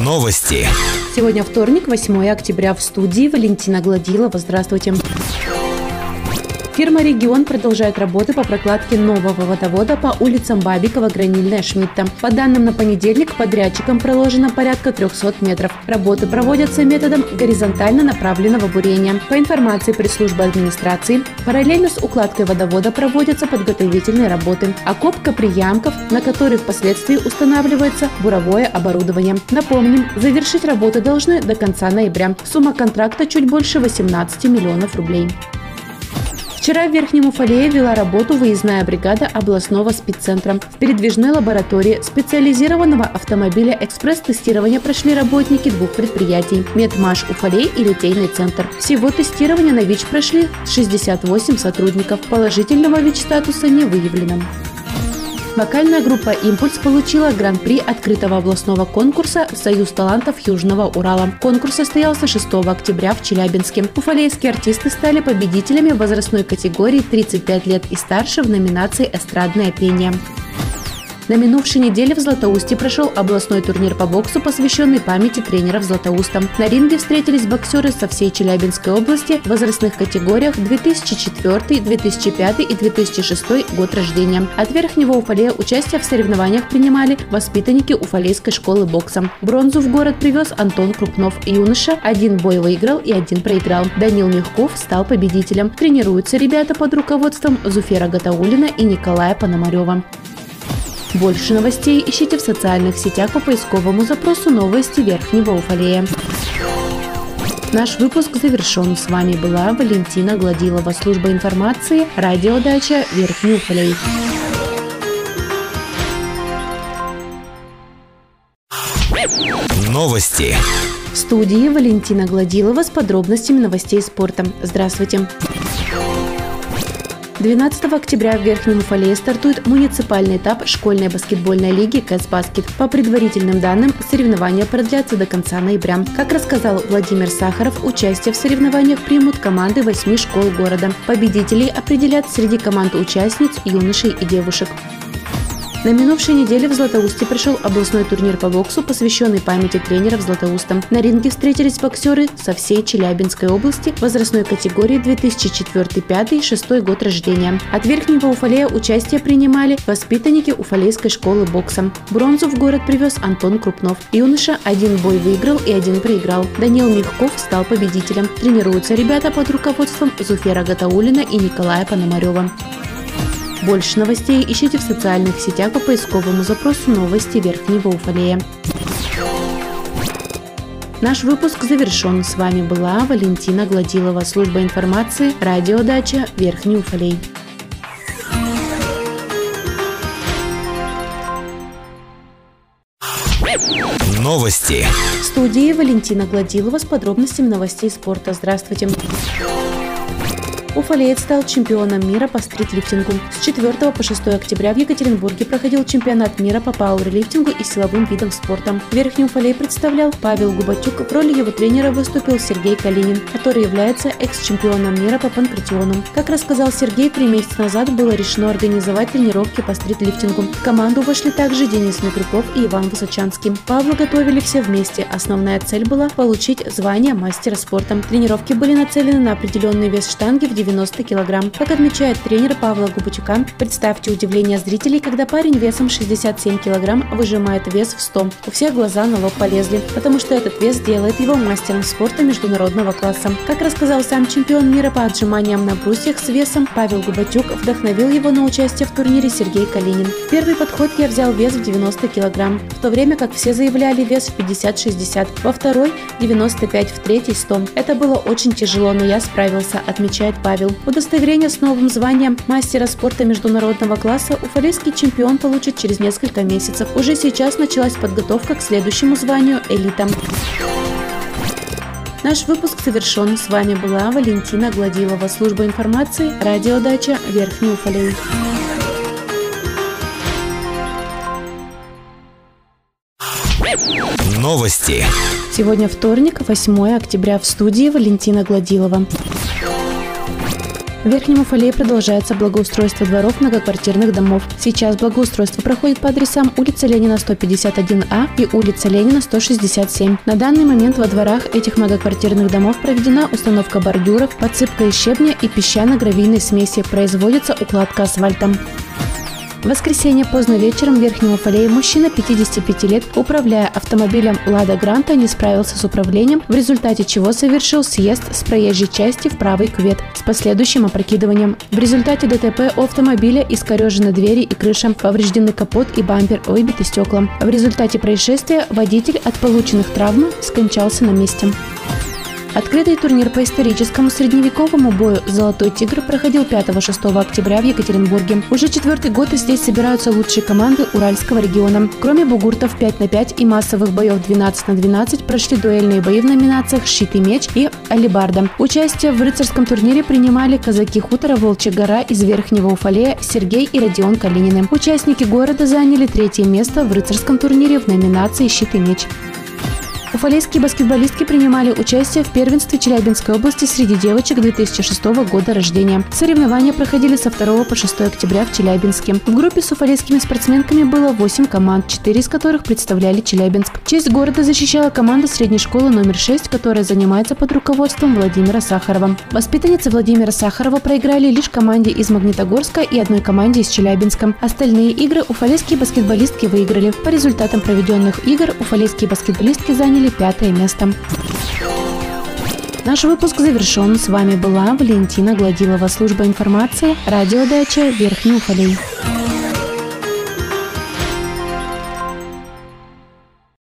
Новости. Сегодня вторник, 8 октября. В студии Валентина Гладилова. Здравствуйте. Фирма «Регион» продолжает работы по прокладке нового водовода по улицам Бабикова, Гранильная, Шмидта. По данным на понедельник, подрядчикам проложено порядка 300 метров. Работы проводятся методом горизонтально направленного бурения. По информации пресс-службы администрации, параллельно с укладкой водовода проводятся подготовительные работы. Окопка приямков, на которых впоследствии устанавливается буровое оборудование. Напомним, завершить работы должны до конца ноября. Сумма контракта чуть больше 18 миллионов рублей. Вчера в Верхнем Уфалее вела работу выездная бригада областного спеццентра. В передвижной лаборатории специализированного автомобиля экспресс-тестирования прошли работники двух предприятий – Медмаш Уфалей и Литейный центр. Всего тестирования на ВИЧ прошли 68 сотрудников. Положительного ВИЧ-статуса не выявлено. Вокальная группа «Импульс» получила гран-при открытого областного конкурса «Союз талантов Южного Урала». Конкурс состоялся 6 октября в Челябинске. Уфалейские артисты стали победителями возрастной категории 35 лет и старше в номинации «Эстрадное пение». На минувшей неделе в Златоусте прошел областной турнир по боксу, посвященный памяти тренеров Златоуста. На ринге встретились боксеры со всей Челябинской области в возрастных категориях 2004, 2005 и 2006 год рождения. От Верхнего Уфалея участие в соревнованиях принимали воспитанники Уфалейской школы бокса. Бронзу в город привез Антон Крупнов. Юноша один бой выиграл и один проиграл. Данил Мягков стал победителем. Тренируются ребята под руководством Зуфера Гатаулина и Николая Пономарева. Больше новостей ищите в социальных сетях по поисковому запросу «Новости Верхнего Уфалея». Наш выпуск завершен. С вами была Валентина Гладилова, служба информации, радиодача Верхний Уфалей. Новости. В студии Валентина Гладилова с подробностями новостей спорта. Здравствуйте. 12 октября в Верхнем Уфалее стартует муниципальный этап школьной баскетбольной лиги «Кэсбаскет». По предварительным данным, соревнования продлятся до конца ноября. Как рассказал Владимир Сахаров, участие в соревнованиях примут команды восьми школ города. Победителей определят среди команд участниц, юношей и девушек. На минувшей неделе в Златоусте прошел областной турнир по боксу, посвященный памяти тренеров Златоуста. На ринге встретились боксеры со всей Челябинской области возрастной категории 2004-2005-2006 год рождения. От Верхнего Уфалея участие принимали воспитанники Уфалейской школы бокса. Бронзу в город привез Антон Крупнов. Юноша один бой выиграл и один проиграл. Данил Мягков стал победителем. Тренируются ребята под руководством Зуфера Гатаулина и Николая Пономарева. Больше новостей ищите в социальных сетях по поисковому запросу «Новости Верхнего Уфалея». Наш выпуск завершен. С вами была Валентина Гладилова, служба информации, радиодача Верхний Уфалей. Новости. В студии Валентина Гладилова с подробностями новостей спорта. Здравствуйте. Уфалеец стал чемпионом мира по стритлифтингу. С 4 по 6 октября в Екатеринбурге проходил чемпионат мира по пауэрлифтингу и силовым видам спорта. Верхний Уфалей представлял Павел Губатюк. В роли его тренера выступил Сергей Калинин, который является экс-чемпионом мира по панкратиону. Как рассказал Сергей, три месяца назад было решено организовать тренировки по стритлифтингу. В команду вошли также Денис Микрюков и Иван Высочанский. Павла готовили все вместе. Основная цель была получить звание мастера спорта. Тренировки были нацелены на определенный вес штанги в 90 килограмм. Как отмечает тренер Павла Губачука, представьте удивление зрителей, когда парень весом 67 килограмм выжимает вес в 100. У всех глаза на лоб полезли, потому что этот вес делает его мастером спорта международного класса. Как рассказал сам чемпион мира по отжиманиям на брусьях с весом, Павел Губачук вдохновил его на участие в турнире Сергей Калинин. В первый подход я взял вес в 90 килограмм, в то время как все заявляли вес в 50-60, во второй 95, в третий 100. Это было очень тяжело, но я справился, отмечает Павел Павел. Удостоверение с новым званием мастера спорта международного класса уфалейский чемпион получит через несколько месяцев. Уже сейчас началась подготовка к следующему званию «Элита». Наш выпуск завершен. С вами была Валентина Гладилова, служба информации, радиодача Верхний Уфалей. Новости. Сегодня вторник, 8 октября в студии Валентина Гладилова. В Верхнем Уфалее продолжается благоустройство дворов многоквартирных домов. Сейчас благоустройство проходит по адресам улица Ленина 151А и улица Ленина 167. На данный момент во дворах этих многоквартирных домов проведена установка бордюров, подсыпка из щебня и песчано-гравийной смеси. Производится укладка асфальтом. В воскресенье поздно вечером в Верхнем Уфалее мужчина 55 лет, управляя автомобилем «Лада Гранта», не справился с управлением, в результате чего совершил съезд с проезжей части в правый кювет с последующим опрокидыванием. В результате ДТП у автомобиля искорежены двери и крыша, повреждены капот и бампер, выбиты стекла. В результате происшествия водитель от полученных травм скончался на месте. Открытый турнир по историческому средневековому бою «Золотой тигр» проходил 5-6 октября в Екатеринбурге. Уже четвертый год здесь собираются лучшие команды Уральского региона. Кроме бугуртов 5 на 5 и массовых боев 12 на 12 прошли дуэльные бои в номинациях «Щит и меч» и «Алибарда». Участие в рыцарском турнире принимали казаки хутора Волчья гора из Верхнего Уфалея Сергей и Родион Калинины. Участники города заняли третье место в рыцарском турнире в номинации «Щит и меч». Уфалейские баскетболистки принимали участие в первенстве Челябинской области среди девочек 2006 года рождения. Соревнования проходили со 2 по 6 октября в Челябинске. В группе с уфалейскими спортсменками было 8 команд, 4 из которых представляли Челябинск. Честь города защищала команда средней школы номер 6, которая занимается под руководством Владимира Сахарова. Воспитанницы Владимира Сахарова проиграли лишь команде из Магнитогорска и одной команде из Челябинска. Остальные игры уфалейские баскетболистки выиграли. По результатам проведенных игр уфалейские баскетболистки заняли заняли пятое место. Наш выпуск завершен. С вами была Валентина Гладилова, служба информации, радиодача Верхний Уфалей.